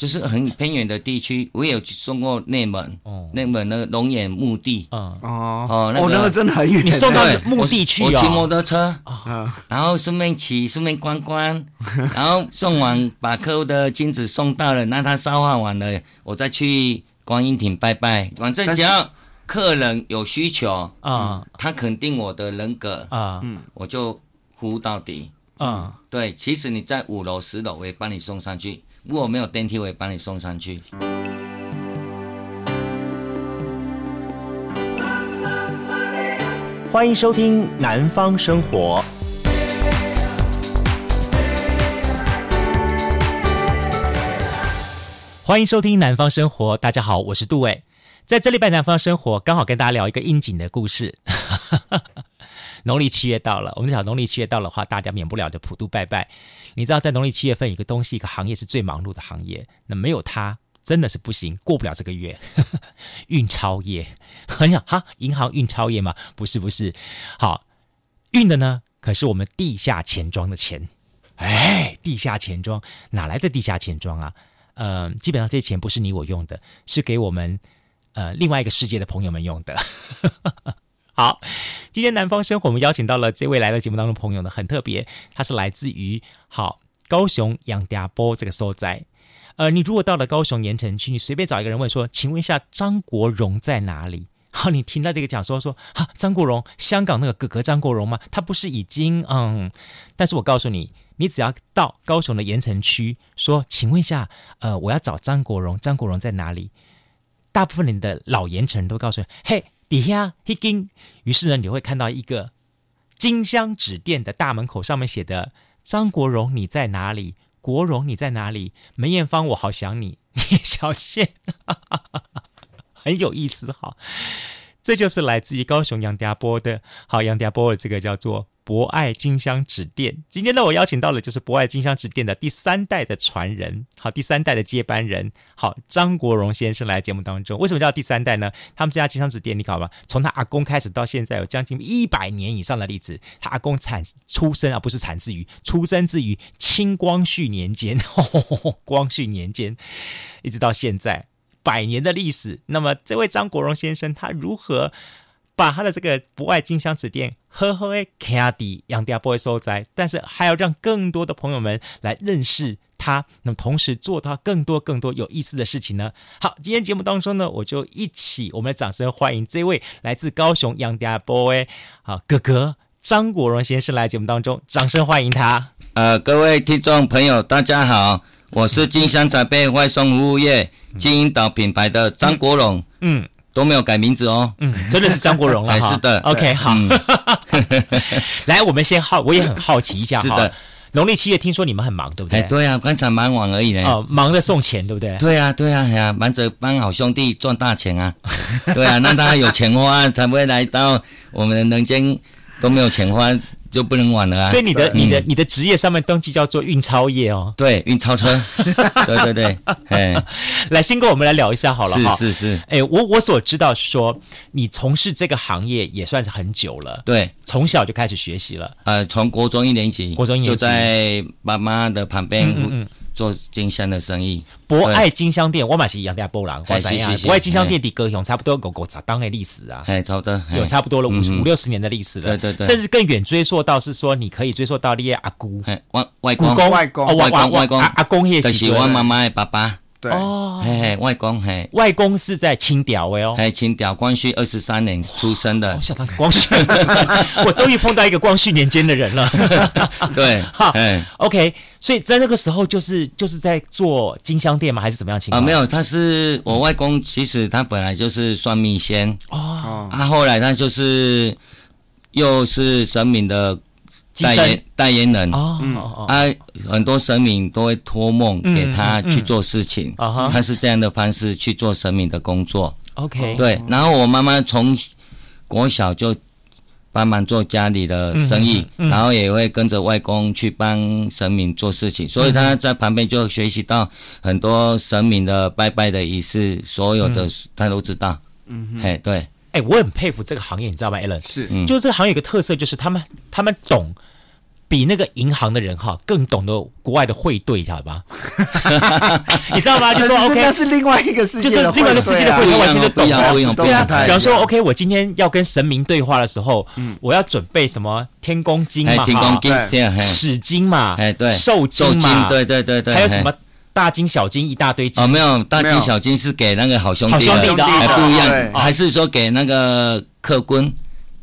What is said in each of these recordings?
就是很偏远的地区，我也有送过内蒙，哦，内蒙那个龙眼墓地，嗯哦。哦，那个真的很远，你送到墓地去我骑摩托车，然后顺便骑，顺便观光，然后送完把客户的金子送到了，那他烧化完了，我再去观音亭拜拜。反正只要客人有需求啊，他肯定我的人格啊，嗯，我就服务到底。啊，对，其实你在五楼、十楼，我也帮你送上去。如果没有电梯，我也帮你送上去。欢迎收听《南方生活》。欢迎收听《南方生活》，大家好，我是杜伟。在这礼拜《南方生活》，刚好跟大家聊一个应景的故事。农历七月到了，我们讲农历七月到了的话，大家免不了的普渡拜拜。你知道，在农历七月份，一个东西，一个行业是最忙碌的行业，那没有它真的是不行，过不了这个月。运钞业，哎呀哈，银行运钞业吗？不是，不是。好，运的呢，可是我们地下钱庄的钱。哎，地下钱庄哪来的地下钱庄啊？呃，基本上这些钱不是你我用的，是给我们呃另外一个世界的朋友们用的。好，今天南方生活，我们邀请到了这位来到节目当中的朋友呢，很特别，他是来自于好高雄杨家坡这个所在。呃，你如果到了高雄盐城区，你随便找一个人问说，请问一下张国荣在哪里？好，你听到这个讲说说，哈，张国荣，香港那个哥哥张国荣吗？他不是已经嗯？但是我告诉你，你只要到高雄的盐城区，说，请问一下，呃，我要找张国荣，张国荣在哪里？大部分人的老盐城都告诉你，嘿。底下一根，于是呢，你会看到一个金香纸店的大门口，上面写的“张国荣你在哪里？国荣你在哪里？梅艳芳我好想你，聂 小倩，很有意思哈。这就是来自于高雄杨家波的，好杨家波的这个叫做。博爱金香纸店，今天呢，我邀请到了就是博爱金香纸店的第三代的传人，好，第三代的接班人，好，张国荣先生来节目当中。为什么叫第三代呢？他们这家金香纸店，你搞吧，从他阿公开始到现在有将近一百年以上的历史。他阿公产出生啊，不是产自于出生自于清光绪年间，呵 呵光绪年间一直到现在百年的历史。那么这位张国荣先生，他如何？把他的这个不爱金香纸店呵呵诶开的杨家坡所在，但是还要让更多的朋友们来认识他，那么同时做到更多更多有意思的事情呢。好，今天节目当中呢，我就一起，我们来掌声欢迎这位来自高雄杨家坡诶好哥哥张国荣先生来节目当中，掌声欢迎他。呃，各位听众朋友，大家好，我是金香宅配外送服务业金银岛品牌的张国荣。嗯。嗯都没有改名字哦，嗯，真的是张国荣了哈。是的，OK，好。来，我们先好，我也很好奇一下哈。是的，农历七月听说你们很忙，对不对？哎，对啊，刚才忙完而已呢。哦，忙着送钱，对不对？对啊，对啊，哎呀，忙着帮好兄弟赚大钱啊。对啊，让他有钱花，才不会来到我们人间都没有钱花。就不能玩了啊！所以你的、对你的、你的职业上面登记叫做运钞业哦。对，运钞车。对 对对，哎，来，先跟我们来聊一下好了哈。是是是。哎，我我所知道是说，你从事这个行业也算是很久了。对，从小就开始学习了。呃，从国中一年级，国中一年级就在爸妈的旁边。嗯嗯嗯做金香的生意，博爱金香店，我嘛是杨家波郎，我怎样。博爱金香店的高雄差不多有五十当的历史啊，哎，差不多有差不多了五五六十年的历史了，对对对，甚至更远追溯到是说，你可以追溯到你的阿姑，外外公。外公外公外公。阿公也是我妈妈的爸爸。对哦，嘿嘿，外公嘿，外公是在清朝的哦，嘿，清朝光绪二十三年出生的。我想到光绪二十三，我终于碰到一个光绪年间的人了。对，好，OK，所以在那个时候就是就是在做金香店吗？还是怎么样情况？啊，没有，他是我外公，其实他本来就是算命仙哦，啊，后来他就是又是神明的。代言代言人哦，哦啊，很多神明都会托梦给他去做事情，他是这样的方式去做神明的工作。OK，对。然后我妈妈从国小就帮忙做家里的生意，然后也会跟着外公去帮神明做事情，所以他在旁边就学习到很多神明的拜拜的仪式，所有的他都知道。嗯哼，哎，对。哎，我很佩服这个行业，你知道吗，Allen？是，就是这个行业有个特色，就是他们他们懂比那个银行的人哈更懂得国外的汇兑，晓得吧？你知道吗？就说 OK，那是另外一个世界，就是另外一个世界的汇兑，完全都懂了。对啊，比方说 OK，我今天要跟神明对话的时候，我要准备什么天公金嘛，天公金，嘛，哎对，寿金嘛，对对对对，还有什么大金小金一大堆金？哦，没有，大金小金是给那个好兄弟，好兄弟的还不一样，还是说给那个客官？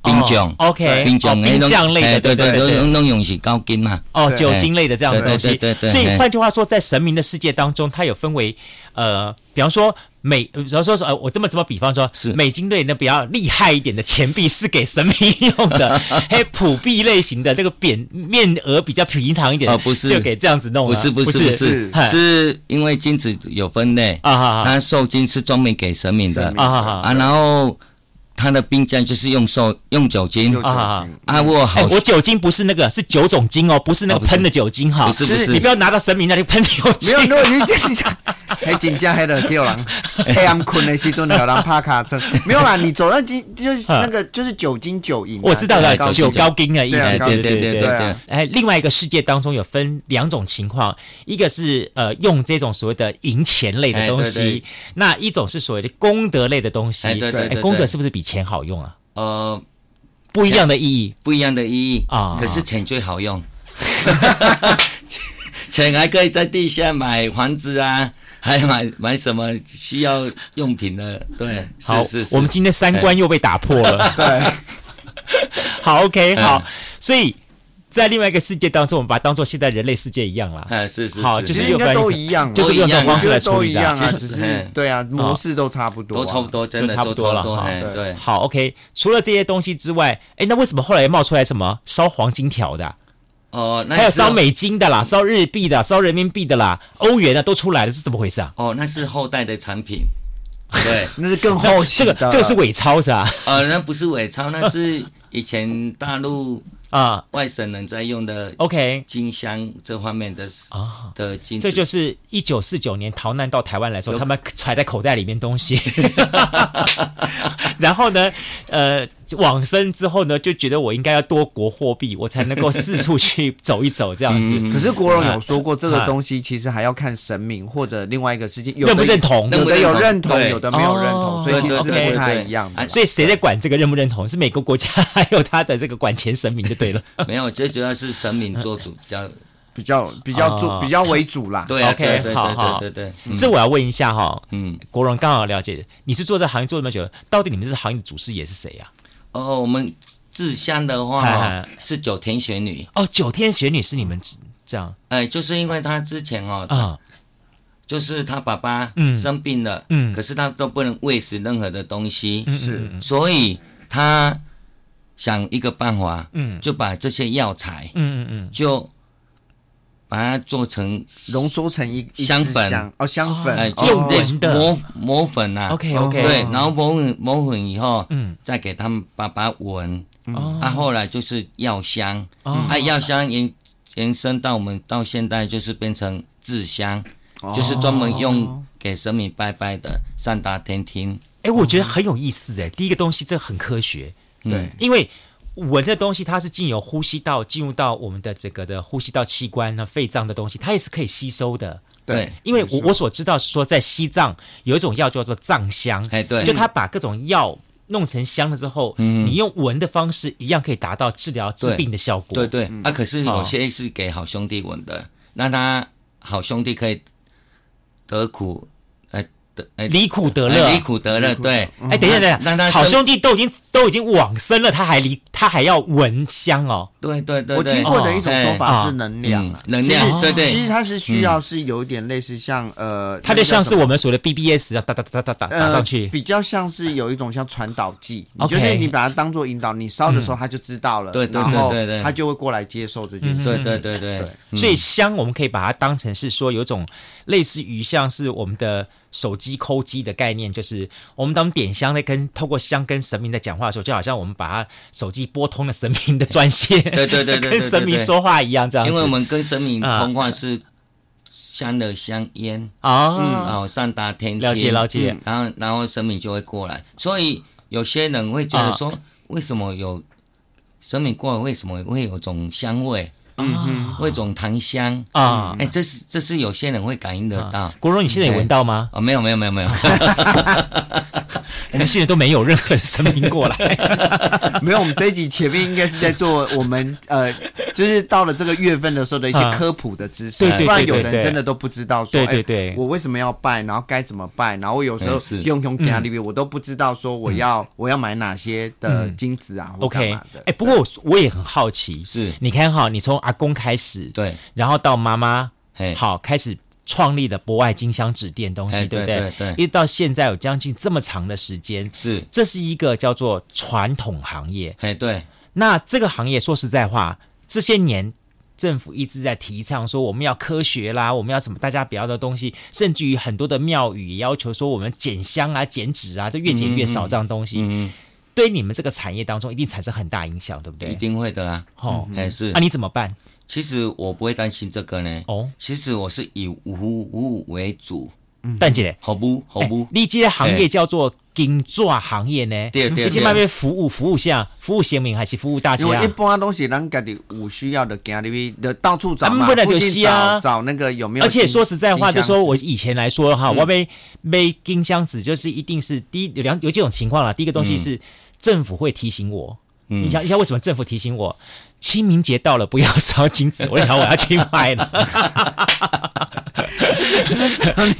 兵将，OK，兵将兵将类的，对对对，那种用是高金嘛，哦，酒精类的这样的东西，对对对。所以换句话说，在神明的世界当中，它有分为，呃，比方说美，比方说说，呃，我这么这么比方说，是。美金类那比较厉害一点的钱币是给神明用的，还有普币类型的那个扁面额比较平常一点的，不是。就给这样子弄，不是不是不是，是。因为金子有分类啊，它寿金是专门给神明的。啊啊，然后。他的兵将就是用手用酒精啊啊！我好，我酒精不是那个，是九种精哦，不是那个喷的酒精哈。不是不是，你不要拿到神明那里喷酒精。没有，没有，你就是想，还紧张，还得叫人 黑暗困的时阵，有人拍卡车。没有啦，你走那金就是那个就是酒精酒饮。我知道了，酒高精的意思。对对对对对。哎，另外一个世界当中有分两种情况，一个是呃用这种所谓的银钱类的东西，那一种是所谓的功德类的东西。对对对。功德是不是比？钱好用啊？呃，不一样的意义，不一样的意义啊。可是钱最好用，钱还可以在地下买房子啊，还买买什么需要用品的。对，好，是是。我们今天三观又被打破了。对，好，OK，好，所以。在另外一个世界当中，我们把它当做现在人类世界一样了。嗯，是是，好，就是应该都一样，就是用这种方式来处理的，啊，只是对啊，模式都差不多，都差不多，真的差不多了。对，好，OK。除了这些东西之外，哎，那为什么后来冒出来什么烧黄金条的？哦，那还有烧美金的啦，烧日币的，烧人民币的啦，欧元的都出来了，是怎么回事啊？哦，那是后代的产品，对，那是更后期的，这个这个是伪钞是吧？呃，那不是伪钞，那是以前大陆。啊，外省人在用的，OK，金香这方面的啊。的金，这就是一九四九年逃难到台湾来说，他们揣在口袋里面东西，然后呢，呃，往生之后呢，就觉得我应该要多国货币，我才能够四处去走一走这样子。可是国荣有说过，这个东西其实还要看神明或者另外一个事情认不认同，有的有认同，有的没有认同，所以其实是不太一样的。所以谁在管这个认不认同？是每个国家还有他的这个管钱神明就。对了，没有，最主要是神明做主，比较比较比较主比较为主啦。对，OK，好好对对。这我要问一下哈，嗯，国荣刚好了解，你是做这行业做这么久，到底你们这行业的祖师爷是谁呀？哦，我们志香的话是九天玄女。哦，九天玄女是你们这样？哎，就是因为他之前哦，啊，就是他爸爸生病了，嗯，可是他都不能喂食任何的东西，是，所以他。想一个办法，嗯，就把这些药材，嗯嗯嗯，就把它做成浓缩成一香粉，哦，香粉，用闻的。磨磨粉呐，OK OK，对，然后磨粉磨粉以后，嗯，再给他们爸爸闻，哦，啊，后来就是药香，啊，药香延延伸到我们到现在就是变成制香，就是专门用给神明拜拜的善达天听。哎，我觉得很有意思，哎，第一个东西这很科学。对，因为闻的东西，它是经由呼吸道进入到我们的这个的呼吸道器官，那肺脏的东西，它也是可以吸收的。对，因为我我所知道是说，在西藏有一种药叫做藏香，哎，对，就它把各种药弄成香了之后，嗯，你用闻的方式一样可以达到治疗治病的效果。对对，啊，可是有些是给好兄弟闻的，那他好兄弟可以得苦。离苦得乐，离苦得乐，对。哎，等一下，等一下，好兄弟都已经都已经往生了，他还离他还要闻香哦。对对对，我听过的一种说法是能量，能量，对对。其实它是需要是有一点类似像呃，它就像是我们说的 BBS 啊，哒哒哒哒哒打上去，比较像是有一种像传导剂，就是你把它当做引导，你烧的时候它就知道了，对对对对，它就会过来接受这件事。情对对对对。所以香我们可以把它当成是说有种类似于像是我们的。手机抠机的概念就是，我们当点香在跟透过香跟神明在讲话的时候，就好像我们把它手机拨通了神明的专线，对对对，跟神明说话一样这样。因为我们跟神明通话是香的香烟啊，然后散达天了解了解，然后然后神明就会过来。所以有些人会觉得说，为什么有神明过来，为什么会有种香味？嗯嗯，会种檀香。啊，哎，这是这是有些人会感应得到。国荣，你现在有闻到吗？哦，没有没有没有没有，我们现在都没有任何的神明过来。没有，我们这一集前面应该是在做我们呃，就是到了这个月份的时候的一些科普的知识，不然有人真的都不知道说，对对对，我为什么要拜，然后该怎么拜，然后我有时候用用家里面我都不知道说我要我要买哪些的金子啊，OK。哎，不过我也很好奇，是。你看哈，你从阿公开始，对，然后到妈妈，好开始。创立的博爱金香纸店东西，对不对？对，一直到现在有将近这么长的时间，是，这是一个叫做传统行业。哎，对。那这个行业说实在话，这些年政府一直在提倡说我们要科学啦，我们要什么大家不要的东西，甚至于很多的庙宇也要求说我们减香啊、减纸啊，都越减越少这样东西。嗯，对你们这个产业当中一定产生很大影响，对不对？一定会的啊。哦，还是。那你怎么办？其实我不会担心这个呢。哦，其实我是以服务为主。嗯，但姐，好不？好不？你这个行业叫做金钻行业呢？对对。你这边服务服务下，服务先民还是服务大家？因为一般东西人家的有需要的，家里边的到处找嘛，附近找找那个有没有？而且说实在话，就说我以前来说哈，我买买金箱子就是一定是第一有两有几种情况啦。第一个东西是政府会提醒我。你想一下，为什么政府提醒我？清明节到了不要烧金纸？我想我要去买了。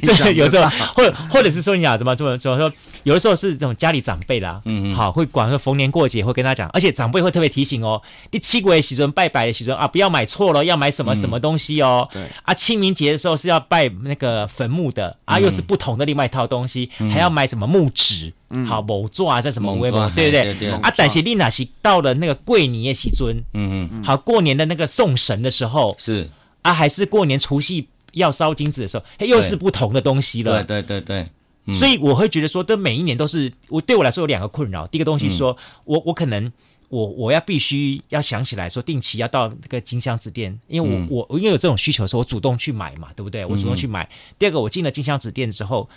这这有时候，或者或者是说你讲怎么怎么怎么说，有的时候是这种家里长辈啦，嗯嗯，好会管说逢年过节会跟他讲，而且长辈会特别提醒哦，第七鬼喜尊拜拜的时阵啊，不要买错了，要买什么什么东西哦。对。啊，清明节的时候是要拜那个坟墓的啊，又是不同的另外一套东西，还要买什么木纸，好某座啊，这什么为什么对不对？啊，但是你那是到了那个过年的时尊，嗯嗯，好过年的那个送神的时候是啊，还是过年除夕。要烧金子的时候，又是不同的东西了。对对对对，嗯、所以我会觉得说，这每一年都是我对我来说有两个困扰。第一个东西说，嗯、我我可能我我要必须要想起来说，定期要到那个金香子店，因为我我因为有这种需求的时候，我主动去买嘛，对不对？我主动去买。嗯、第二个，我进了金香子店之后。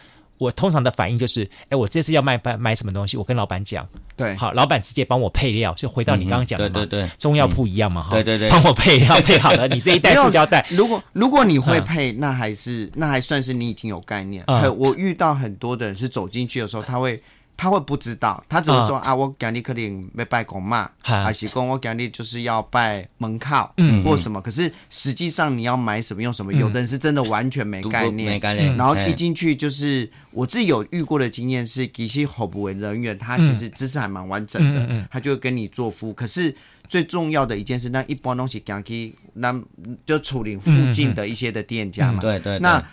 我通常的反应就是，哎，我这次要卖卖买什么东西，我跟老板讲，对，好，老板直接帮我配料，就回到你刚刚讲的嘛，对对对，中药铺一样嘛，哈，对对对，帮我配料配好了，你这一袋塑胶袋，如果如果你会配，那还是那还算是你已经有概念。我遇到很多的人是走进去的时候，他会。他会不知道，他只会说啊，我今日可能要拜公妈，还是讲我讲你就是要拜门靠，嗯，或什么。可是实际上你要买什么用什么，有的人是真的完全没概念，没概念。然后一进去就是我自己有遇过的经验是，其实服务人员他其实知识还蛮完整的，他就会跟你做服务。可是最重要的一件事，那一般东西讲起，那就处理附近的一些的店家嘛，对对，那。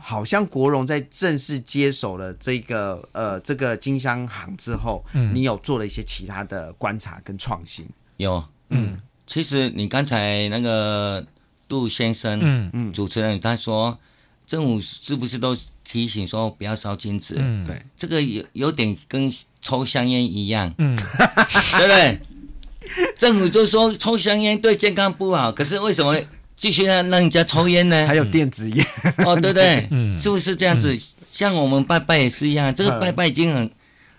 好像国荣在正式接手了这个呃这个金香行之后，嗯，你有做了一些其他的观察跟创新？有，嗯，其实你刚才那个杜先生，嗯嗯，主持人他说政府是不是都提醒说不要烧金纸？嗯，对，这个有有点跟抽香烟一样，嗯，对不对？政府就说抽香烟对健康不好，可是为什么？继续让让人家抽烟呢？还有电子烟哦，对不 对？嗯，是不是这样子？像我们拜拜也是一样，这个拜拜已经很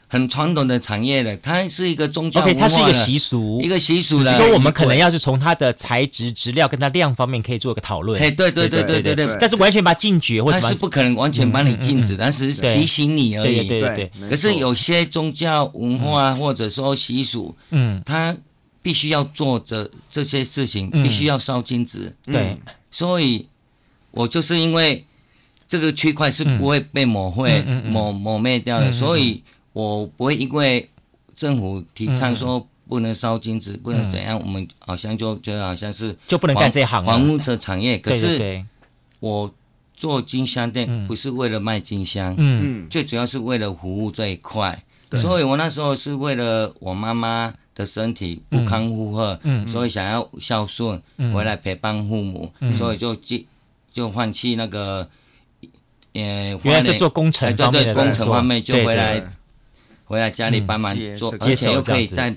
很传统的产业了，它是一个宗教，对，它是一个习俗，一个习俗。只是说我们可能要是从它的材质、质料跟它量方面可以做个讨论。哎，对对对对对对。但是完全把它禁绝，或者是不可能完全把你禁止，但是提醒你而已。对对对。可是有些宗教文化或者说习俗，嗯，它。必须要做这这些事情，必须要烧金纸。嗯、对，所以，我就是因为这个区块是不会被抹会、嗯、抹抹灭掉的，嗯、所以我不会因为政府提倡说不能烧金子，嗯、不能怎样，我们好像就就好像是就不能干这行房屋的产业。可是我做金香店不是为了卖金香，嗯，最主要是为了服务这一块。对。所以我那时候是为了我妈妈。的身体不堪负荷，所以想要孝顺，嗯、回来陪伴父母，嗯、所以就就就放弃那个，呃，原来在做工程方面的，对对，工程方面就回来，回来家里帮忙做，而且又可以在。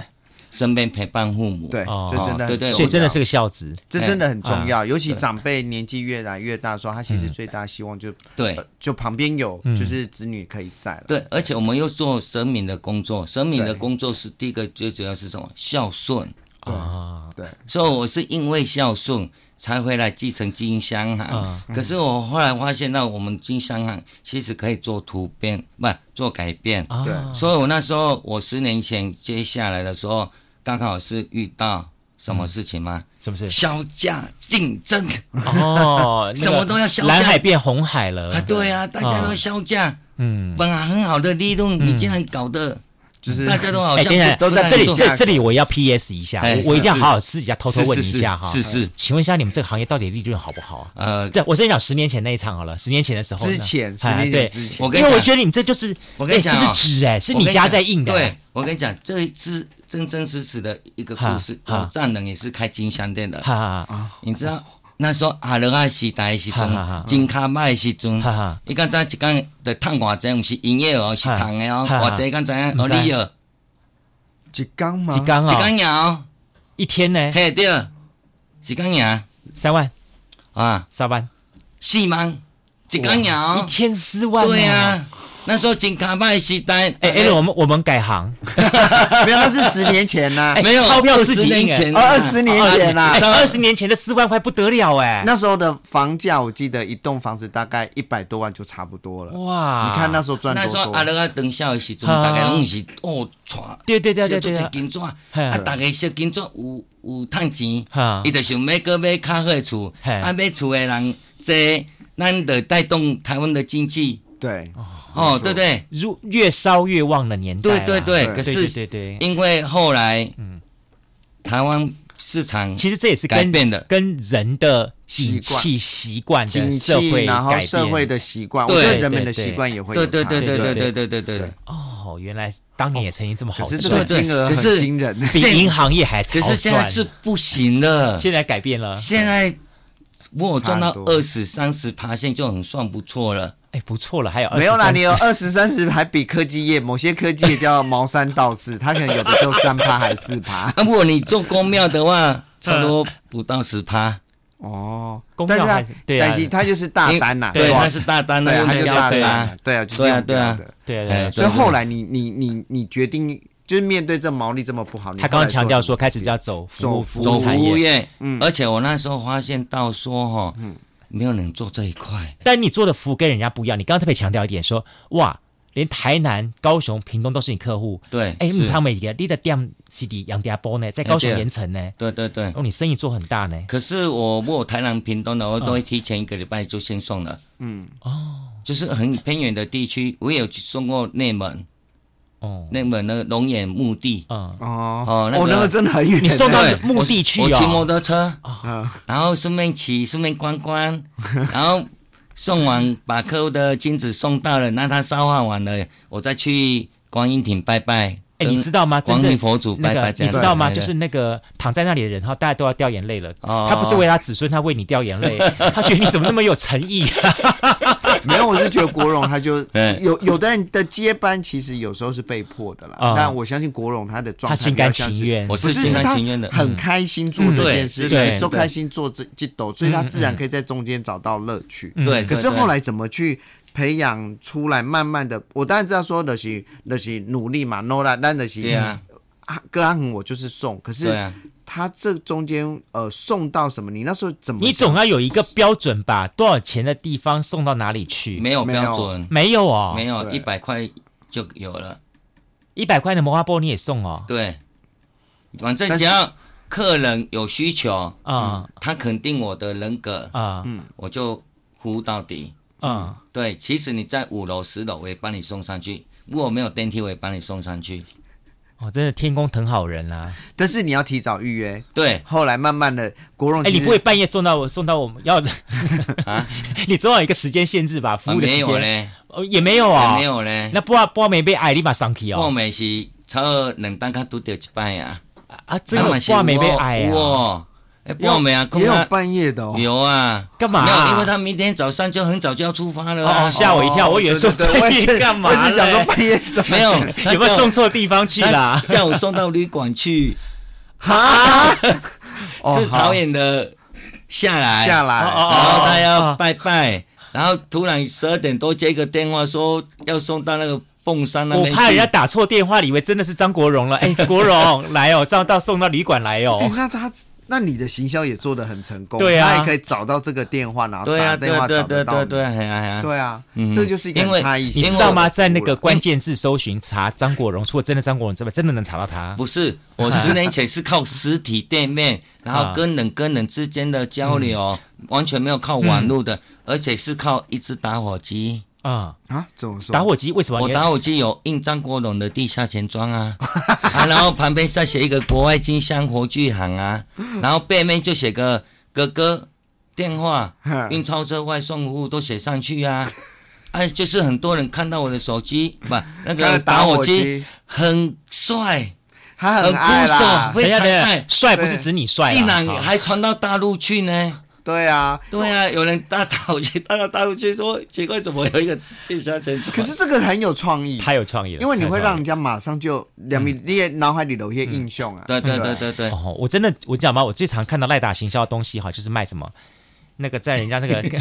身边陪伴父母，对，这真的，对对，所以真的是个孝子，这真的很重要。尤其长辈年纪越来越大说，他其实最大希望就对，就旁边有就是子女可以在了。对，而且我们又做神明的工作，神明的工作是第一个最主要是什么？孝顺。啊，对，所以我是因为孝顺才回来继承金香行。可是我后来发现到我们金香行其实可以做突变，不做改变。对，所以我那时候我十年前接下来的时候，刚好是遇到。什么事情吗？什么事？销价竞争哦，什么都要销价。蓝海变红海了啊！对啊，大家都销价。嗯，本来很好的利润，你竟然搞得，就是大家都好像都在这里。这这里我要 PS 一下，我一定要好好私底下偷偷问一下哈。是是，请问一下，你们这个行业到底利润好不好啊？呃，这我先讲十年前那一场好了。十年前的时候，之前十年前之前，因为我觉得你们这就是，我跟你讲，这是纸哎，是你家在印的。对，我跟你讲，这一次。真真实实的一个故事，我丈人也是开金香店的。你知道那时候阿罗爱时代时阵，金卡卖时阵，你刚才一讲的烫偌济，毋是营业额是烫的哦，偌济刚才哦你哦，一缸吗？一缸啊，一缸呀，一天呢？嘿对，一缸呀，三万。啊，三万，四万，一缸呀，一天四万，对呀。那时候金卡卖西单，哎哎，我们我们改行，没有，那是十年前呐，没有钞票自己印二十年前啦，二十年前的四万块不得了哎，那时候的房价我记得一栋房子大概一百多万就差不多了，哇，你看那时候赚多多。那时候阿乐啊，等下的时阵，大概拢是哦，对对对对对，小金砖，啊，大概小金砖有有趁钱，伊就想买个买较好的厝，啊，买厝的人多，咱得带动台湾的经济，对。哦，对对，如越烧越旺的年代，对对对。可是，对对，因为后来，嗯，台湾市场其实这也是改变的，跟人的景气习惯、景气，然后社会的习惯，我觉得人们的习惯也会对对对对对对对对。对。哦，原来当年也曾经这么好，可是这个金额很惊人，比银行业还可是现在是不行了，现在改变了，现在如果赚到二十三十趴，现就很算不错了。哎，不错了，还有没有啦？你有二十三十，还比科技业某些科技业叫茅山道士，他可能有的就三趴还四趴。如果你做公庙的话，差不多不到十趴。哦，但是他但是他就是大单呐，对，他是大单的，他就大单，对啊，对啊，对啊，对啊。所以后来你你你你决定就是面对这毛利这么不好，他刚刚强调说开始就要走走服务业，嗯，而且我那时候发现到说哈，嗯。没有人做这一块，但你做的服务跟人家不一样。你刚刚特别强调一点，说哇，连台南、高雄、屏东都是你客户。对，哎，他们也你的店是的杨家坡呢，在高雄盐埕呢。对对对，哦，你生意做很大呢。可是我我台南、屏东的，我都会提前一个礼拜就先送了。嗯，哦，就是很偏远的地区，我也有送过内门。哦，内门那个龙眼墓地，哦。哦，那个真的很远，你送到墓地去我骑摩托车，然后顺便骑，顺便观光，然后送完把客户的金子送到了，那他烧化完了，我再去观音亭拜拜。哎，你知道吗？真正佛祖那个，你知道吗？就是那个躺在那里的人，哈，大家都要掉眼泪了。他不是为他子孙，他为你掉眼泪，他觉得你怎么那么有诚意。没有，我是觉得国荣他就 有有的人的接班，其实有时候是被迫的啦。但我相信国荣他的状态，他心甘情愿，我是心甘情愿的，很开心做这件事，对，都开心做这这斗，所以他自然可以在中间找到乐趣。对，可是后来怎么去培养出来，慢慢的，我当然知道说的是的是努力嘛，no 啦，但的是啊，哥阿恒我就是送，可是。他这中间呃送到什么？你那时候怎么？你总要有一个标准吧？多少钱的地方送到哪里去？没有标准，没有哦，没有一百块就有了，一百块的摩花玻璃也送哦。对，反正只要客人有需求啊，他肯定我的人格啊，嗯，我就服务到底。嗯，对，其实你在五楼、十楼，我也帮你送上去；如果没有电梯，我也帮你送上去。哦，真的天公疼好人啊！但是你要提早预约。对，后来慢慢的国荣，哎，你不会半夜送到我送到我们要的 啊？你总有一个时间限制吧？服务的时间呢？哦，也没有啊，没有嘞。那波波没被爱立马上去哦。波没是超两单卡都掉一半呀。啊，这个波没被爱啊。哎，报没啊？也有半夜的哦。有啊，干嘛？没有，因为他明天早上就很早就要出发了。哦，吓我一跳，我以为说半夜 干嘛？我是想说半夜没有，有没有送错地方去啦？叫我送到旅馆去。哈，是导演的下来下来，然后他要拜拜，然后突然十二点多接个电话说要送到那个凤山那边。我怕人家打错电话，以为真的是张国荣了。哎，国荣来哦，上到送到旅馆来哦。那他。那你的行销也做得很成功，对啊，他也可以找到这个电话，然后打电话找得到，对对对对对啊，这就是一个差异。你知道吗？在那个关键字搜寻查张国荣，除了真的张国荣之外，真的能查到他？不是，我十年前是靠实体店面，然后跟人跟人之间的交流，完全没有靠网络的，而且是靠一支打火机。啊啊！怎么说？打火机为什么？我打火机有印张国荣的地下钱庄啊，啊，然后旁边再写一个国外金香活具行啊，然后背面就写个哥哥电话，运钞车外送服务都写上去啊，哎，就是很多人看到我的手机，不，那个打火机很帅，他很爱啦，非常帅，帅不是指你帅，竟然还传到大陆去呢。对啊，对啊，有人大打火机，大到大陆去说奇怪，怎么有一个地下钱庄？可是这个很有创意，太有创意了，因为你会让人家马上就两米，你也脑海里有一些印象啊。对对对对对。哦，我真的，我讲嘛，我最常看到赖打行销的东西哈，就是卖什么，那个在人家那个，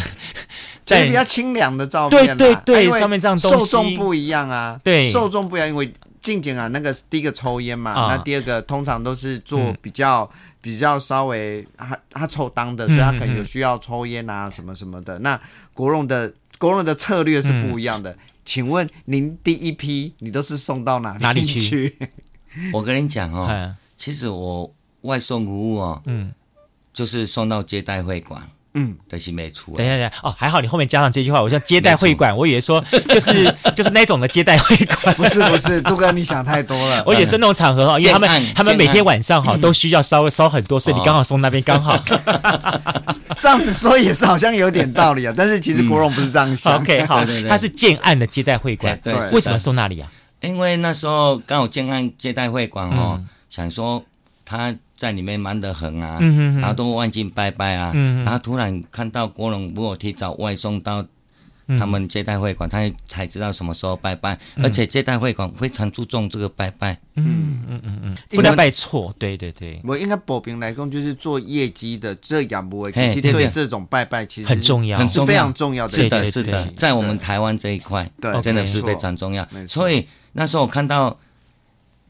在比较清凉的照片，对对对，上面这样受众不一样啊，对，受众不一样，因为静静啊，那个第一个抽烟嘛，那第二个通常都是做比较。比较稍微他他抽当的，所以他可能有需要抽烟啊什么什么的。嗯嗯、那国荣的国荣的策略是不一样的。嗯、请问您第一批你都是送到哪哪里去？我跟你讲哦，嗯、其实我外送服务哦，嗯，就是送到接待会馆。嗯，但是没出。等一下，等一下。哦，还好你后面加上这句话，我叫接待会馆，我以为说就是 就是那种的接待会馆，不是不是，杜哥你想太多了。我也是那种场合哈，因为他们他们每天晚上哈都需要烧烧很多，所以你刚好送那边刚好。这样子说也是好像有点道理啊，但是其实国荣不是这样想。OK，好，他是建案的接待会馆，对，为什么送那里啊？因为那时候刚好建案接待会馆哦，想说他。在里面忙得很啊，嗯、哼哼。然后都忘记拜拜啊，嗯、然后突然看到国荣如果提早外送到他们接待会馆，嗯、他才知道什么时候拜拜，嗯、而且接待会馆非常注重这个拜拜，嗯嗯嗯嗯，不能拜错，对对对。我应该保平来讲，就是做业绩的这样不会，其实对这种拜拜其实很重要，是非常重要的，是的，是的，在我们台湾这一块，对，真的是非常重要。所以那时候我看到。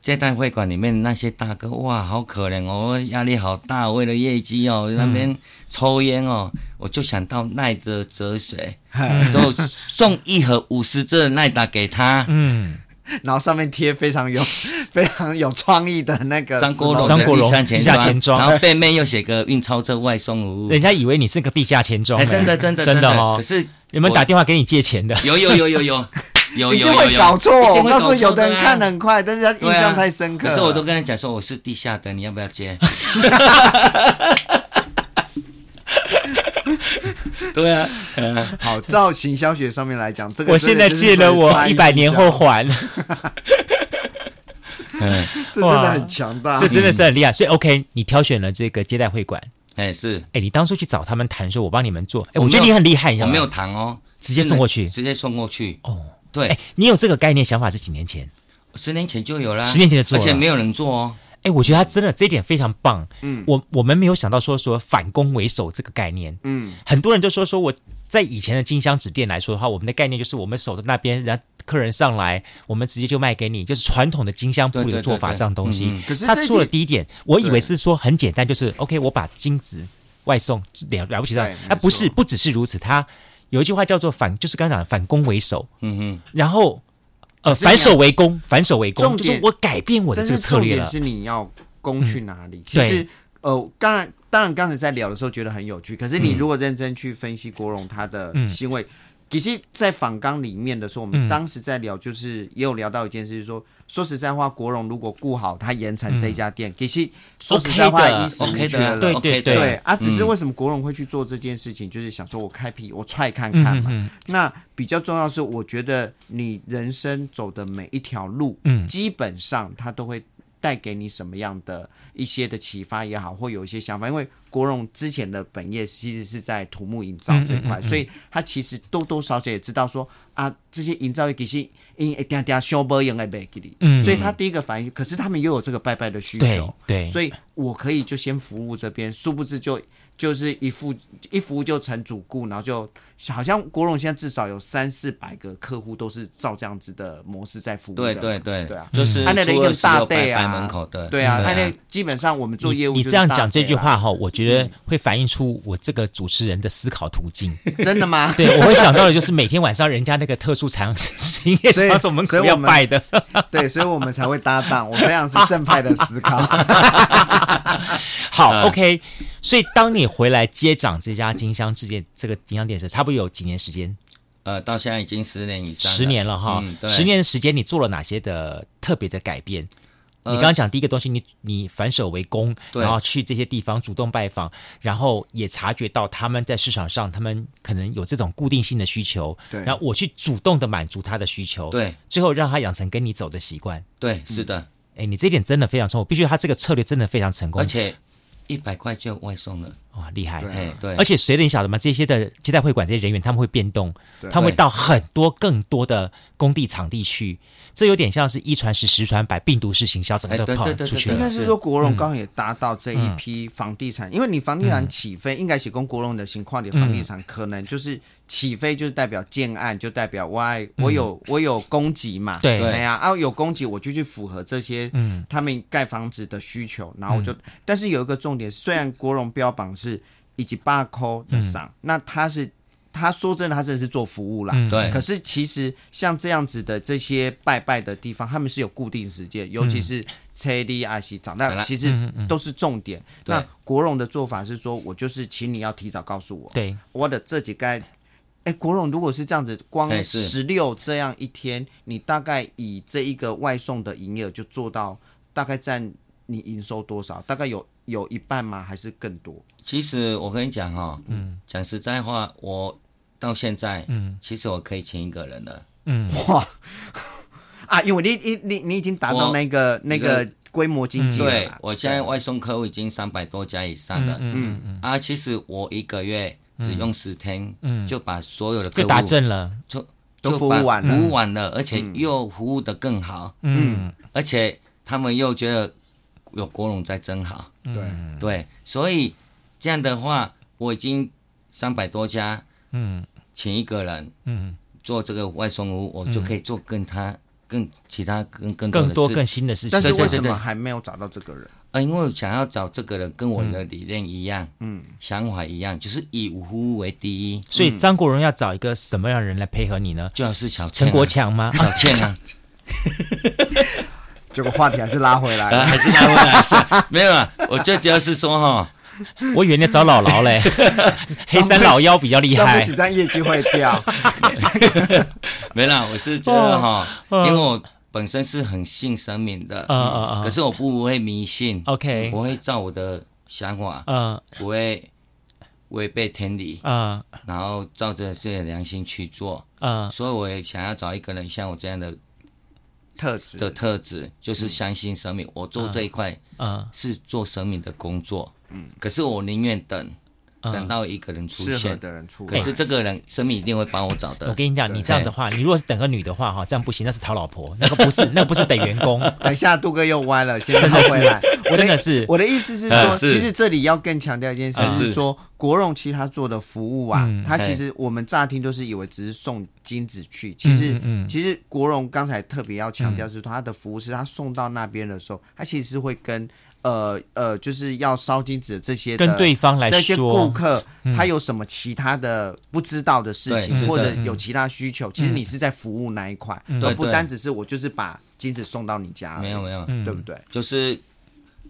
接待会馆里面那些大哥，哇，好可怜哦，压力好大，为了业绩哦，那边抽烟哦，嗯、我就想到奈德哲学，嗯、就送一盒五十支奈达给他，嗯，然后上面贴非常有 非常有创意的那个张国荣张国荣地下钱庄，然后背面又写个运钞车外送服务，人家以为你是个地下钱庄，哎，真的 真的真的哦，可是有没有打电话给你借钱的？有有有有有。有一定会搞错，我告诉你，有的人看得很快，但是他印象太深刻。可是我都跟他讲说，我是地下的，你要不要接？对啊，好，照行销学上面来讲，这个我现在借了，我一百年后还。嗯，这真的很强大，这真的是很厉害。所以 OK，你挑选了这个接待会馆，哎是，哎你当初去找他们谈说，我帮你们做，哎我觉得你很厉害，我没有谈哦，直接送过去，直接送过去。哦。对，哎，你有这个概念想法是几年前？十年前就有了，十年前就做了，而且没有人做哦。哎，我觉得他真的这一点非常棒。嗯，我我们没有想到说说反攻为守这个概念。嗯，很多人就说说我在以前的金香纸店来说的话，我们的概念就是我们守在那边，然后客人上来，我们直接就卖给你，就是传统的金香铺的做法这样东西。可是他做了第一点，我以为是说很简单，就是 OK，我把金子外送了了不起的，啊不是，不只是如此，他。有一句话叫做反，就是刚刚讲的反攻为守，嗯嗯，然后呃反守为攻，反守为攻，就是我改变我的这个策略了。重点是你要攻去哪里？其实呃，当然当然刚才在聊的时候觉得很有趣，可是你如果认真去分析国荣他的行为。其实，在访纲里面的时候，我们当时在聊，就是也有聊到一件事，就是说，说实在话，国荣如果顾好他盐埕这家店，其实说实在话，衣食无缺了。对对对，啊，只是为什么国荣会去做这件事情，就是想说我开辟，我踹看看嘛。那比较重要是，我觉得你人生走的每一条路，基本上他都会带给你什么样的一些的启发也好，或有一些想法，因为。国荣之前的本业其实是在土木营造这一块，嗯嗯嗯嗯，所以他其实多多少少也知道说啊，这些营造业其实因一点点修不用来卖给你，所以他第一个反应，可是他们又有这个拜拜的需求，对，对，所以我可以就先服务这边，殊不知就。就是一服一服务就成主顾，然后就好像国荣现在至少有三四百个客户都是照这样子的模式在服务。对对对对啊，就是他那一个大队啊，门口的对啊，他那基本上我们做业务。你这样讲这句话哈，我觉得会反映出我这个主持人的思考途径。真的吗？对，我会想到的就是每天晚上人家那个特殊场营业场所门口要拜的。对，所以我们才会搭档。我非常是正派的思考。好，OK。所以当你回来接掌这家金香制店，这个金香店时，差不多有几年时间？呃，到现在已经十年以上，十年了哈。嗯、十年的时间，你做了哪些的特别的改变？呃、你刚刚讲第一个东西，你你反手为攻，然后去这些地方主动拜访，然后也察觉到他们在市场上，他们可能有这种固定性的需求，对。然后我去主动的满足他的需求，对。最后让他养成跟你走的习惯，对，是的。哎、嗯，你这一点真的非常聪明，必须他这个策略真的非常成功，而且。一百块就外送了，哇，厉害！对，对，而且随着你晓得吗？这些的接待会馆这些人员他们会变动，对他们会到很多更多的工地场地去，这有点像是一传十，十传百，病毒式行销，整个都跑出去了。应该是说国荣刚好也达到这一批房地产，嗯、因为你房地产起飞，嗯、应该是跟国荣的情况，的房地产可能就是。起飞就是代表建案，就代表我我有、嗯、我有供给嘛，对。对呀，啊有供给我就去符合这些嗯。他们盖房子的需求，然后我就，嗯、但是有一个重点，虽然国荣标榜是以及八扣的上，嗯、那他是他说真的，他真的是做服务啦，嗯、对，可是其实像这样子的这些拜拜的地方，他们是有固定时间，尤其是车里阿西长大，其实都是重点。嗯嗯嗯那国荣的做法是说，我就是请你要提早告诉我，对，我的这几个。哎，国荣如果是这样子，光十六这样一天，你大概以这一个外送的营业额就做到，大概占你营收多少？大概有有一半吗？还是更多？其实我跟你讲哈、哦，嗯，讲实在话，我到现在，嗯，其实我可以请一个人了，嗯，哇，啊，因为你你你你已经达到那个那个规模经济对，我现在外送客户已经三百多家以上了，嗯嗯嗯，啊，其实我一个月。只用十天，嗯，就把所有的客户就打正了，就都服务完了，服务完了，而且又服务的更好，嗯，而且他们又觉得有国龙在真好，对。对，所以这样的话，我已经三百多家，嗯，请一个人，嗯，做这个外送服务，我就可以做跟他更其他更更更多更新的事情，但是为什么还没有找到这个人？呃，因为想要找这个人跟我的理念一样，嗯，想法一样，就是以服务为第一。所以张国荣要找一个什么样的人来配合你呢？就要是小陈国强吗？小倩啊。这个话题还是拉回来，还是拉回来是？没有啊，我最主要是说哈，我以为你要找姥姥嘞，黑山老妖比较厉害，不是这样业绩会掉。没啦，我是觉得哈，因为我。本身是很信神明的，嗯嗯嗯，可是我不会迷信，OK，我会照我的想法，嗯，不会违背天理，嗯，然后照着自己的良心去做，嗯，所以我也想要找一个人像我这样的特质。的特质，就是相信神明。我做这一块，嗯，是做神明的工作，嗯，可是我宁愿等。等到一个人出现。的人出，可是这个人生命一定会帮我找的。我跟你讲，你这样的话，你如果是等个女的话，哈，这样不行，那是讨老婆，那个不是，那个不是等员工。等一下，杜哥又歪了，先绕回来。真的是，我的意思是说，其实这里要更强调一件事，是。说国荣其实他做的服务啊，他其实我们乍听都是以为只是送金子去，其实，其实国荣刚才特别要强调是他的服务是他送到那边的时候，他其实是会跟。呃呃，就是要烧金子这些，跟对方来说，那些顾客他有什么其他的不知道的事情，或者有其他需求，其实你是在服务那一块，而不单只是我就是把金子送到你家，没有没有，对不对？就是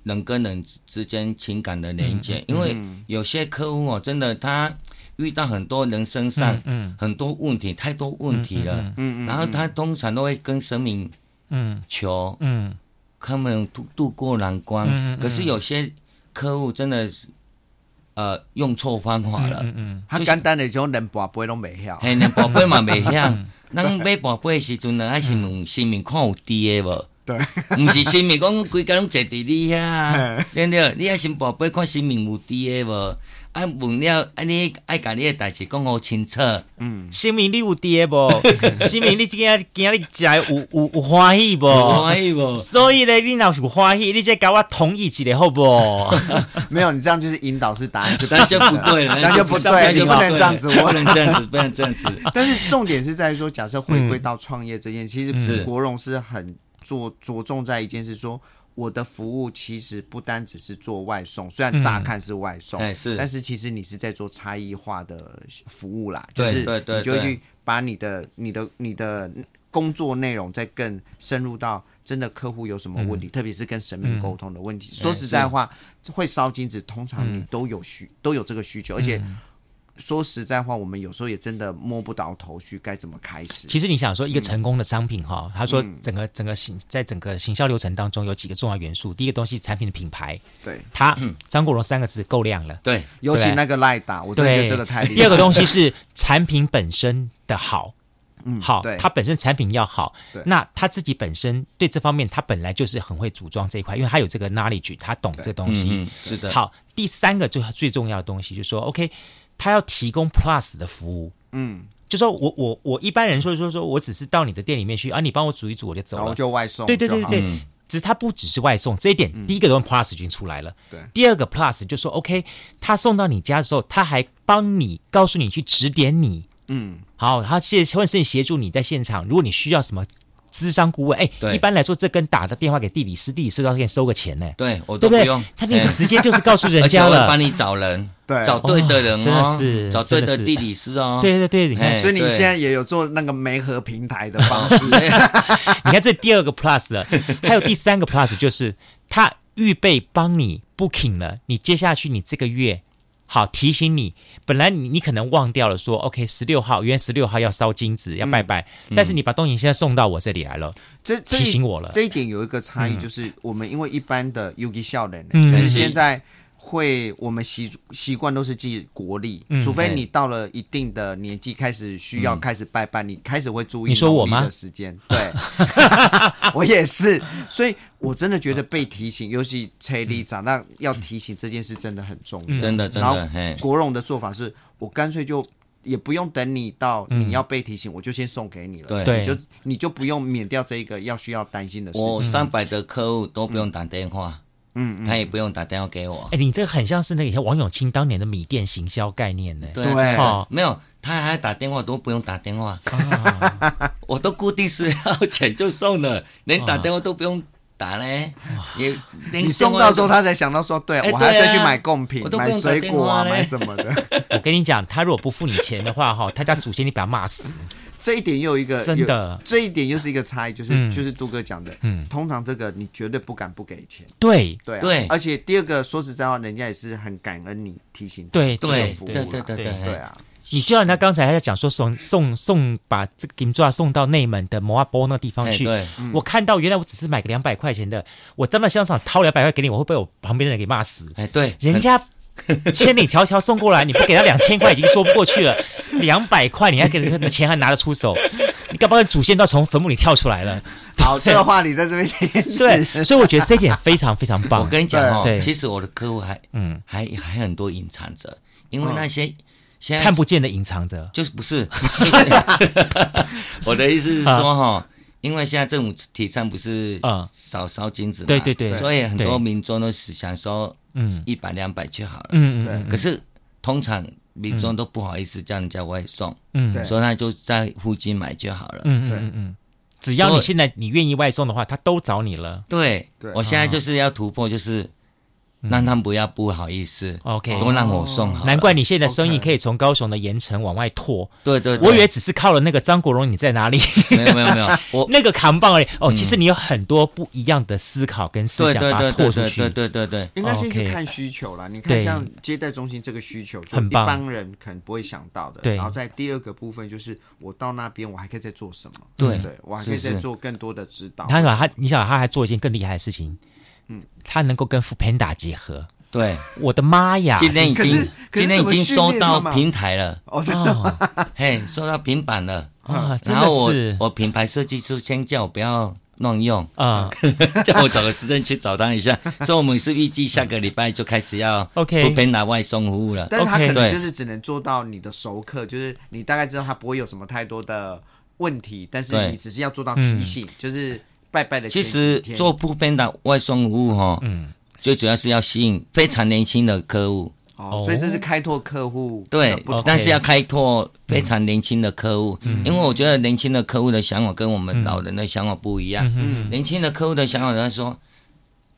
人跟人之间情感的连接，因为有些客户哦，真的他遇到很多人身上很多问题，太多问题了，嗯嗯，然后他通常都会跟神明嗯。求嗯。他们渡度过难关，嗯嗯、可是有些客户真的是，呃，用错方法了。嗯嗯，他简单的种连宝贝都没晓，连宝贝嘛没晓。咱买宝贝的时阵呢，还是问神明看有滴的无？对，不是神明讲规家拢坐伫你遐，对不对？你爱先宝贝看神明有伫诶无？啊，问了，啊，你爱甲你诶代志讲好清楚。嗯，神明你有伫诶无？神明你今仔今日食有有有欢喜无？欢喜无？所以咧，你若有欢喜，你再甲我同意一下好不？没有，你这样就是引导式答案，但是 就不对了，那就不对，你不能这样子，不能这样子，不能这样子。但是重点是在于说，假设回归到创业这件，其实国荣是很。着着重在一件事，说我的服务其实不单只是做外送，虽然乍看是外送，嗯、是，但是其实你是在做差异化的服务啦。就是你就去把你的、你的、你的工作内容再更深入到真的客户有什么问题，嗯、特别是跟神明沟通的问题。嗯、说实在话，会烧金子，通常你都有需都有这个需求，而且。说实在话，我们有时候也真的摸不着头绪，该怎么开始？其实你想说一个成功的商品哈，嗯、他说整个整个行在整个行销流程当中有几个重要元素。第一个东西，产品的品牌，对，他张国荣三个字够亮了，对，尤其那个赖打，我觉得这个太厉害。第二个东西是产品本身的好，嗯，好，对，它本身产品要好，那他自己本身对这方面他本来就是很会组装这一块，因为他有这个 knowledge，他懂这东西，是的。好，第三个就最重要的东西，就是说 OK。他要提供 Plus 的服务，嗯，就说我我我一般人说说说我只是到你的店里面去啊，你帮我煮一煮我就走了，然后就外送，对对对对，嗯、只是他不只是外送这一点，嗯、第一个东西 Plus 已经出来了，对，第二个 Plus 就说 OK，他送到你家的时候，他还帮你告诉你去指点你，嗯，好，他谢或者是协助你在现场，如果你需要什么。咨商顾问，哎，一般来说，这跟打的电话给地理师，地理师都要给你收个钱呢。对，我都不用，他那个直接就是告诉人家了，帮你找人，对，找对的人哦，真的是找对的地理师哦。对对对，你看，所以你现在也有做那个媒合平台的方式。你看这第二个 plus 了，还有第三个 plus 就是他预备帮你 booking 了，你接下去你这个月。好，提醒你，本来你你可能忘掉了说，OK，十六号，原来十六号要烧金纸，要拜拜，嗯、但是你把东西现在送到我这里来了，这、嗯、提醒我了。这一点有一个差异，就是我们因为一般的 Uki 笑人，嗯、就是现在。会，我们习习惯都是记国历，嗯、除非你到了一定的年纪，开始需要开始拜拜，嗯、你开始会注意。你说我吗？时间。对，我也是，所以我真的觉得被提醒，尤其彩礼长大要提醒这件事真的很重要，真的、嗯、真的。然后国荣的做法是我干脆就也不用等你到你要被提醒，嗯、我就先送给你了，对，你就你就不用免掉这个要需要担心的事情。我三百的客户都不用打电话。嗯嗯，他也不用打电话给我。哎，你这个很像是那个王永庆当年的米店行销概念呢。对，哦，没有，他还打电话都不用打电话，我都固定是要钱就送了，连打电话都不用打嘞。也你送到时候，他才想到说，对我还要再去买贡品、买水果啊、买什么的。我跟你讲，他如果不付你钱的话，哈，他家祖先你把他骂死。这一点又有一个真的，这一点又是一个差异，就是就是杜哥讲的，嗯，通常这个你绝对不敢不给钱，对。对对，而且第二个说实在话，人家也是很感恩你提醒，对对。对对对对啊，你就像他刚才还在讲说送送送把这个金纸送到内门的摩阿波那地方去，我看到原来我只是买个两百块钱的，我到那商场掏两百块给你，我会被我旁边的人给骂死，哎，对，人家。千里迢迢送过来，你不给他两千块已经说不过去了，两百块你还给他的钱还拿得出手，你干嘛祖先都要从坟墓里跳出来了？好，这个话你在这边对，所以我觉得这一点非常非常棒。我跟你讲哦，对其实我的客户还嗯还还很多隐藏着，因为那些现在看不见的隐藏着，就是不是？我的意思是说哈。因为现在政府提倡不是啊少烧金子嘛，对对对，所以很多民众都是想说，嗯，一百两百就好了，嗯嗯，可是通常民众都不好意思叫人家外送，嗯，所以他就在附近买就好了，嗯嗯嗯，只要你现在你愿意外送的话，他都找你了。对，我现在就是要突破，就是。让他们不要不好意思，OK，都让我送好。难怪你现在生意可以从高雄的盐城往外拓。对对，我以为只是靠了那个张国荣你在哪里？没有没有没有，我那个扛棒而已。哦，其实你有很多不一样的思考跟思想把它拓出去。对对对对，应该先去看需求啦。你看像接待中心这个需求，就一般人可能不会想到的。对。然后在第二个部分，就是我到那边我还可以再做什么？对对，我还可以再做更多的指导。他想他，你想他还做一件更厉害的事情。嗯，他能够跟 foodpanda 结合，对，我的妈呀！今天已经今天已经收到平台了，哦，嘿，收到平板了。啊！然后我我品牌设计师先叫我不要乱用。啊，叫我找个时间去找他一下。所以我们是预计下个礼拜就开始要 OK 不偏拿外送服务了。但是他可能就是只能做到你的熟客，就是你大概知道他不会有什么太多的问题，但是你只是要做到提醒，就是拜拜的。其实做不偏的外送服务哈，嗯，最主要是要吸引非常年轻的客户。哦，所以这是开拓客户，对，但是要开拓非常年轻的客户，因为我觉得年轻的客户的想法跟我们老人的想法不一样。嗯，年轻的客户的想法，他说，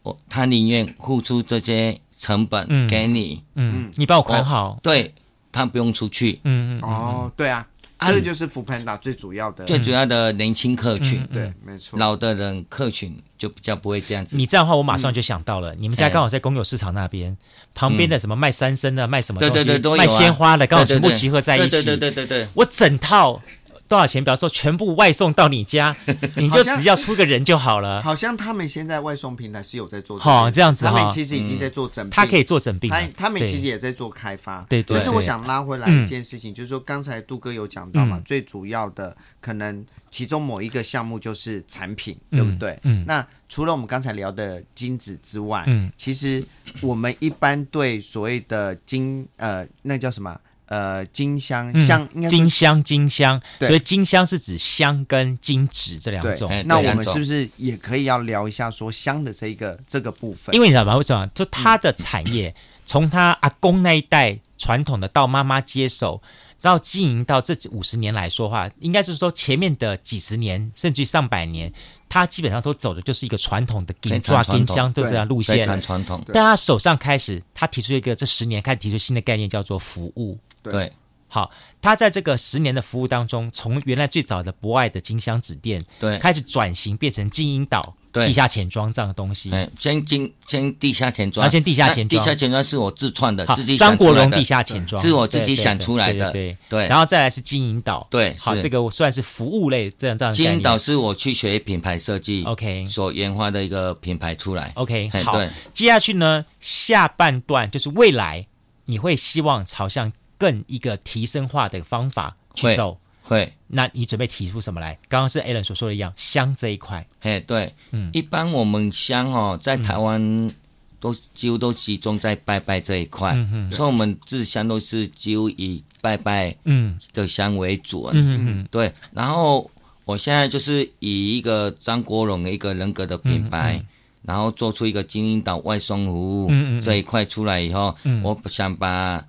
我他宁愿付出这些成本给你，嗯，你帮我管好，对，他不用出去。嗯嗯，哦，对啊。这个就是 foodpanda 最主要的，最主要的年轻客群，对，没错。老的人客群就比较不会这样子。你这样的话，我马上就想到了，你们家刚好在公有市场那边，旁边的什么卖三生的，卖什么东西，对对对，卖鲜花的，刚好全部集合在一起。对对对对，我整套。多少钱？比方说，全部外送到你家，你就只要出个人就好了。好像他们现在外送平台是有在做，好这样子。他们其实已经在做整，他可以做整病。他他们其实也在做开发。对对。但是我想拉回来一件事情，就是说刚才杜哥有讲到嘛，最主要的可能其中某一个项目就是产品，对不对？嗯。那除了我们刚才聊的精子之外，嗯，其实我们一般对所谓的精呃，那叫什么？呃，金香香，金香金香，所以金香是指香跟金纸这两种。那我们是不是也可以要聊一下说香的这一个这个部分？因为你知道吗？为什么？就它的产业，从他阿公那一代传统的到妈妈接手，到经营到这五十年来说话，应该就是说前面的几十年甚至上百年，他基本上都走的就是一个传统的金抓金香都是这样路线。非常传统。但他手上开始，他提出一个这十年开始提出新的概念，叫做服务。对，好，他在这个十年的服务当中，从原来最早的博爱的金香纸店，对，开始转型变成金银岛地下钱庄这样的东西。哎，先金先地下钱庄，他先地下钱庄，地下钱庄是我自创的，自己张国荣地下钱庄。是我自己想出来的，对对。然后再来是金银岛，对，好，这个我算是服务类这样这样。金银岛是我去学品牌设计，OK，所研发的一个品牌出来，OK，好。接下去呢，下半段就是未来你会希望朝向。更一个提升化的方法去走，会。那你准备提出什么来？刚刚是 Alan 所说的一样，香这一块。嘿，对，嗯，一般我们香哦，在台湾都几乎都集中在拜拜这一块，嗯嗯，所以我们制香都是几乎以拜拜嗯的香为主，嗯嗯，对。然后我现在就是以一个张国荣的一个人格的品牌，然后做出一个金银岛外送服务这一块出来以后，我想把。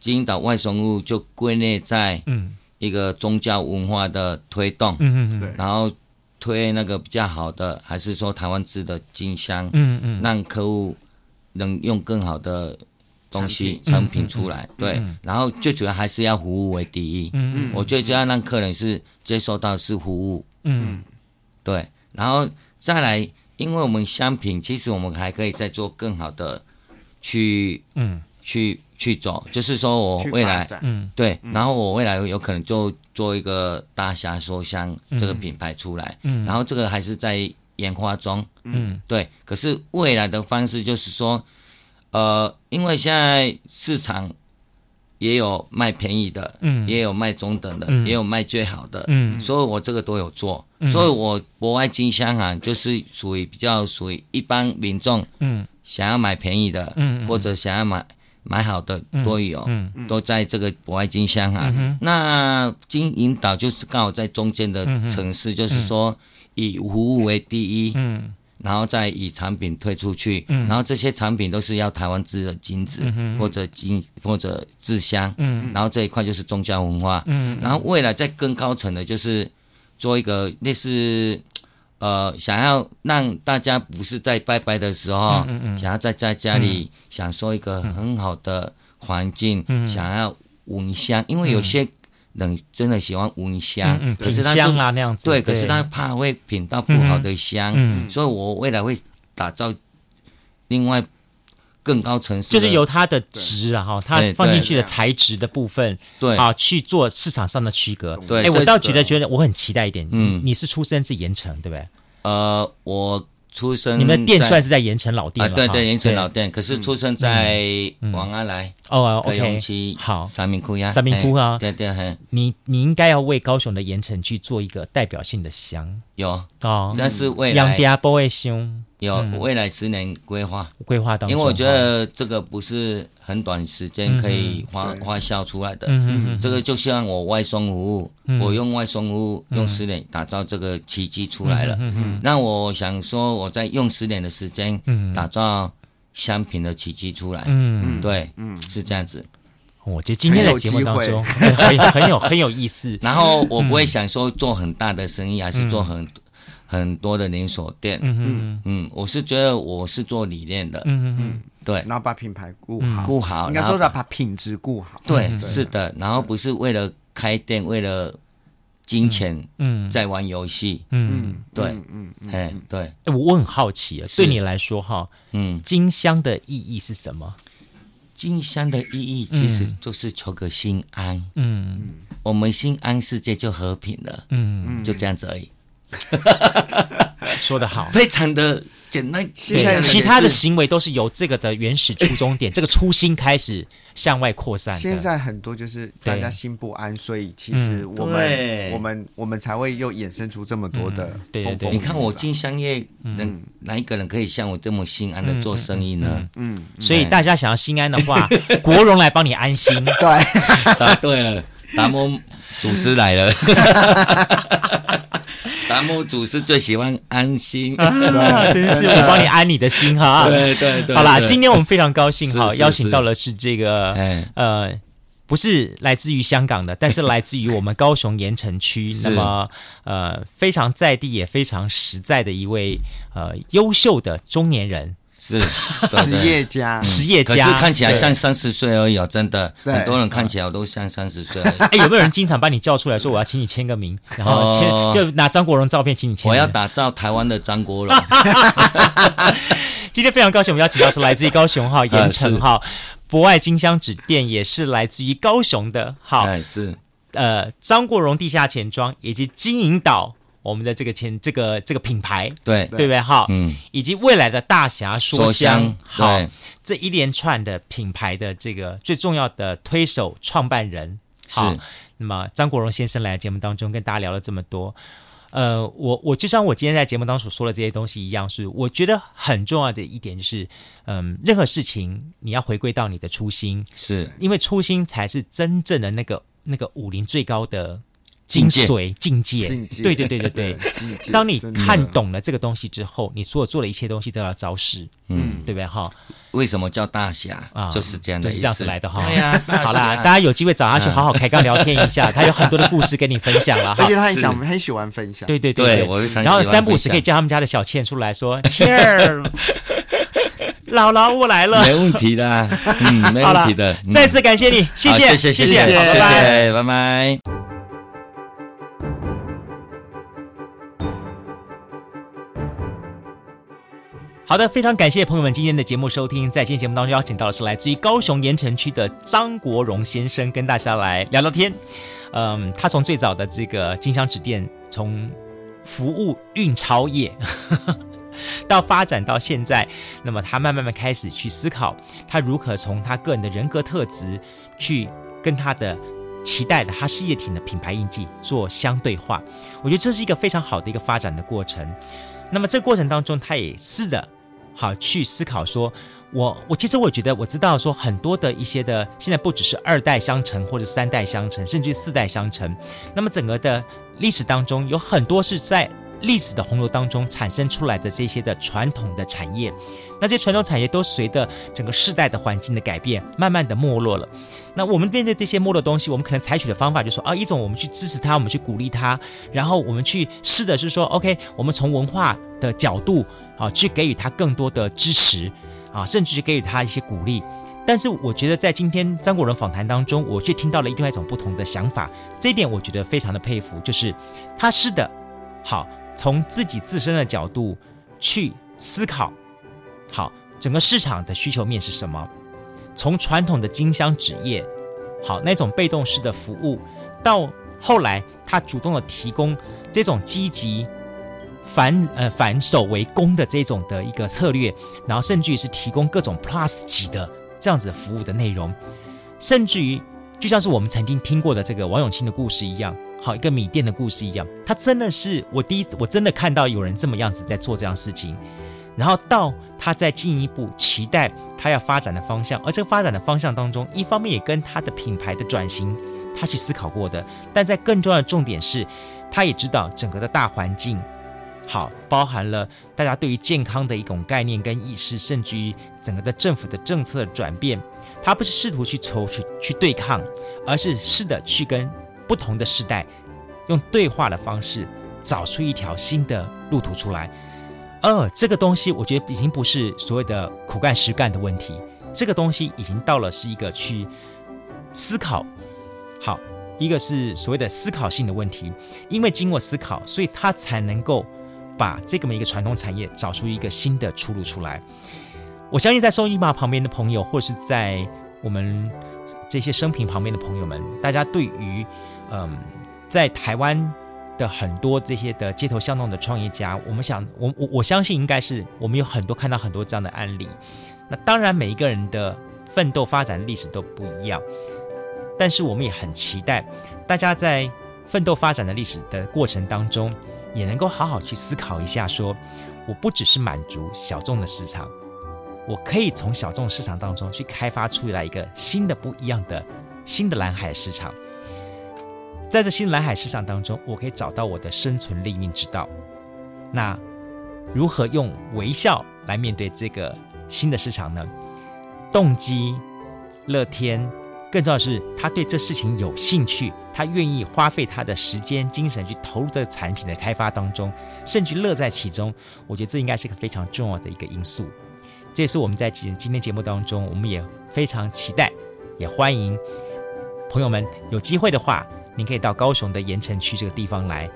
金银岛外送物就归类在一个宗教文化的推动，嗯嗯，然后推那个比较好的，还是说台湾制的金香，嗯嗯，让客户能用更好的东西产品。出来，对，然后最主要还是要服务为第一，嗯。嗯，我最主要让客人是接受到是服务，嗯，对，然后再来，因为我们香品其实我们还可以再做更好的去，嗯，去。去走，就是说我未来，嗯，对，然后我未来有可能就做一个大侠说香这个品牌出来，嗯，然后这个还是在研发中，嗯，对，可是未来的方式就是说，呃，因为现在市场也有卖便宜的，嗯，也有卖中等的，嗯，也有卖最好的，嗯，所以我这个都有做，嗯，所以我博爱金香啊，就是属于比较属于一般民众，嗯，想要买便宜的，嗯，或者想要买。买好的都有，嗯嗯、都在这个博爱金乡啊。嗯、那金银岛就是刚好在中间的城市，嗯、就是说以服务为第一，嗯、然后再以产品推出去，嗯、然后这些产品都是要台湾制的金子、嗯、或者金或者制香，嗯、然后这一块就是宗教文化，嗯、然后未来再更高层的就是做一个类似。呃，想要让大家不是在拜拜的时候，嗯嗯、想要在在家里享受一个很好的环境，嗯、想要闻香，因为有些人真的喜欢闻香，嗯嗯、可是他香啊那样子，对，可是他怕会品到不好的香，所以我未来会打造另外更高层次，就是由它的值啊哈，它放进去的材质的部分，对啊，去做市场上的区隔。对，哎，我倒觉得觉得我很期待一点，嗯，你是出生自盐城对不对？呃，我出生，你们的店算是在盐城老店了？对对，盐城老店。可是出生在王安来哦，OK，好，三明窟呀，三明窟啊，对对，你你应该要为高雄的盐城去做一个代表性的香。有哦，但是未来杨家不会凶。有未来十年规划，规划当中，因为我觉得这个不是很短时间可以发发酵出来的。嗯嗯，这个就像我外送服务，我用外送服务用十年打造这个奇迹出来了。嗯嗯，那我想说，我在用十年的时间，打造香品的奇迹出来。嗯对，嗯，是这样子。我觉得今天的节目当中很很有很有意思。然后我不会想说做很大的生意，还是做很。很多的连锁店，嗯嗯。嗯，我是觉得我是做理念的，嗯嗯。对，然后把品牌顾好，顾好，应该说是把品质顾好，对，是的，然后不是为了开店，为了金钱，嗯，在玩游戏，嗯。对，嗯哎对，我很好奇啊，对你来说哈，嗯，金香的意义是什么？金香的意义其实就是求个心安，嗯，我们心安，世界就和平了，嗯，就这样子而已。说得好，非常的简单。现在其他的行为都是由这个的原始初衷点，这个初心开始向外扩散。现在很多就是大家心不安，所以其实我们我们我们才会又衍生出这么多的。对对对，你看我进商业，能哪一个人可以像我这么心安的做生意呢？嗯，所以大家想要心安的话，国荣来帮你安心。对，答对了，达摩祖师来了。达摩祖师最喜欢安心，对，真是 我帮你安你的心哈。对对对，好啦，今天我们非常高兴哈，邀请到了是这个呃，不是来自于香港的，但是来自于我们高雄盐城区，那么呃非常在地也非常实在的一位呃优秀的中年人。是 实业家，实业家，可是看起来像三十岁而已哦，真的，很多人看起来都像三十岁。哎，有没有人经常把你叫出来说我要请你签个名，然后签就拿张国荣照片请你签？我要打造台湾的张国荣。今天非常高兴，我们邀请到是来自于高雄哈盐城哈。博爱金香纸店，也是来自于高雄的，好，是。呃张国荣地下钱庄以及金银岛。我们的这个前这个这个品牌，对对不对？哈，嗯，以及未来的大侠说香，好，这一连串的品牌的这个最重要的推手创办人，好。那么张国荣先生来节目当中跟大家聊了这么多，呃，我我就像我今天在节目当中所说的这些东西一样，是我觉得很重要的一点就是，嗯，任何事情你要回归到你的初心，是因为初心才是真正的那个那个武林最高的。精髓境界，对对对对对。当你看懂了这个东西之后，你所有做的一切东西都要招式，嗯，对不对哈？为什么叫大侠啊？就是这样的，就是这样子来的哈。对呀，好啦，大家有机会找他去好好开杠聊天一下，他有很多的故事跟你分享了哈。而且他很想很喜欢分享，对对对，然后三不五时可以叫他们家的小倩出来说：“倩儿，姥姥我来了。”没问题的，嗯，没问题的。再次感谢你，谢谢，谢谢，谢谢，拜拜，拜拜。好的，非常感谢朋友们今天的节目收听。在今天节目当中邀请到的是来自于高雄盐城区的张国荣先生，跟大家来聊聊天。嗯，他从最早的这个金香纸店，从服务运钞业，到发展到现在，那么他慢慢慢开始去思考，他如何从他个人的人格特质去跟他的期待的他事业体的品牌印记做相对化。我觉得这是一个非常好的一个发展的过程。那么这过程当中，他也试着。好，去思考说，我我其实我觉得我知道说很多的一些的，现在不只是二代相承或者三代相承，甚至于四代相承。那么整个的历史当中，有很多是在历史的洪流当中产生出来的这些的传统的产业，那这些传统产业都随着整个世代的环境的改变，慢慢的没落了。那我们面对这些没落东西，我们可能采取的方法就是说啊，一种我们去支持它，我们去鼓励它，然后我们去试的是说，OK，我们从文化的角度。啊，去给予他更多的支持，啊，甚至去给予他一些鼓励。但是，我觉得在今天张国荣访谈当中，我却听到了另外一种不同的想法。这一点我觉得非常的佩服，就是他是的，好，从自己自身的角度去思考，好，整个市场的需求面是什么？从传统的金香纸业，好，那种被动式的服务，到后来他主动的提供这种积极。反呃反守为攻的这种的一个策略，然后甚至于是提供各种 Plus 级的这样子的服务的内容，甚至于就像是我们曾经听过的这个王永庆的故事一样，好一个米店的故事一样，他真的是我第一次我真的看到有人这么样子在做这样事情，然后到他再进一步期待他要发展的方向，而这个发展的方向当中，一方面也跟他的品牌的转型他去思考过的，但在更重要的重点是，他也知道整个的大环境。好，包含了大家对于健康的一种概念跟意识，甚至于整个的政府的政策的转变，他不是试图去抽去去对抗，而是试着去跟不同的时代用对话的方式找出一条新的路途出来。而这个东西，我觉得已经不是所谓的苦干实干的问题，这个东西已经到了是一个去思考。好，一个是所谓的思考性的问题，因为经过思考，所以他才能够。把这个每一个传统产业找出一个新的出路出来，我相信在收音机旁边的朋友，或是在我们这些生平旁边的朋友们，大家对于嗯，在台湾的很多这些的街头巷弄的创业家，我们想，我我我相信应该是我们有很多看到很多这样的案例。那当然，每一个人的奋斗发展历史都不一样，但是我们也很期待大家在奋斗发展的历史的过程当中。也能够好好去思考一下说，我不只是满足小众的市场，我可以从小众市场当中去开发出来一个新的不一样的新的蓝海市场。在这新蓝海市场当中，我可以找到我的生存立命之道。那如何用微笑来面对这个新的市场呢？动机乐天。更重要的是，他对这事情有兴趣，他愿意花费他的时间、精神去投入这个产品的开发当中，甚至乐在其中。我觉得这应该是个非常重要的一个因素。这也是我们在今今天节目当中，我们也非常期待，也欢迎朋友们有机会的话，您可以到高雄的盐城区这个地方来，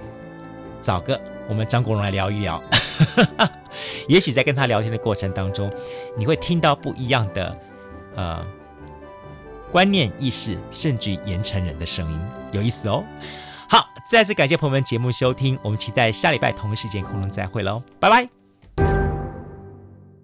找个我们张国荣来聊一聊。也许在跟他聊天的过程当中，你会听到不一样的，呃。观念意识，甚至于盐城人的声音，有意思哦。好，再次感谢朋友们节目收听，我们期待下礼拜同一时间空中再会喽，拜拜。